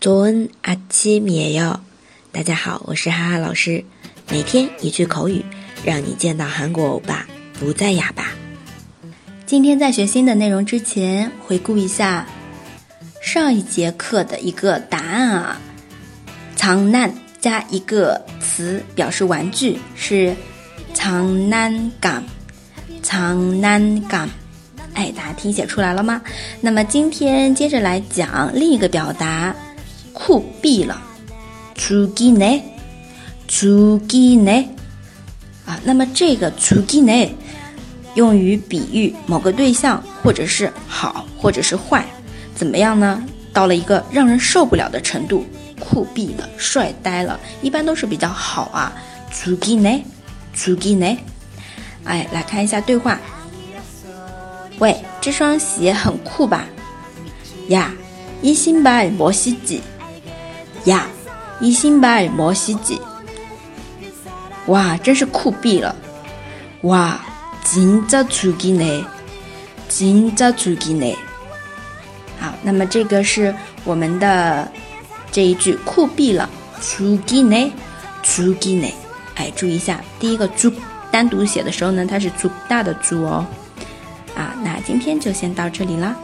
早安，阿七米哟！大家好，我是哈哈老师，每天一句口语，让你见到韩国欧巴不再哑巴。今天在学新的内容之前，回顾一下上一节课的一个答案啊。藏难加一个词表示玩具是藏难感，长难感。哎，大家听写出来了吗？那么今天接着来讲另一个表达。酷毙了，出기네出기네啊，那么这个出기네用于比喻某个对象，或者是好，或者是坏，怎么样呢？到了一个让人受不了的程度，酷毙了，帅呆了，一般都是比较好啊。出기네出기네哎，来看一下对话。喂，这双鞋很酷吧？呀，이신발멋있지 呀，一新白摩西几，哇，真是酷毙了！哇，진짜죽이 네， 진짜죽이 네。 好，那么这个是我们的这一句酷毙了，죽이 네， 죽이 네。 哎，注意一下，第一个주单独写的时候呢，它是주大的주哦。啊，那今天就先到这里了。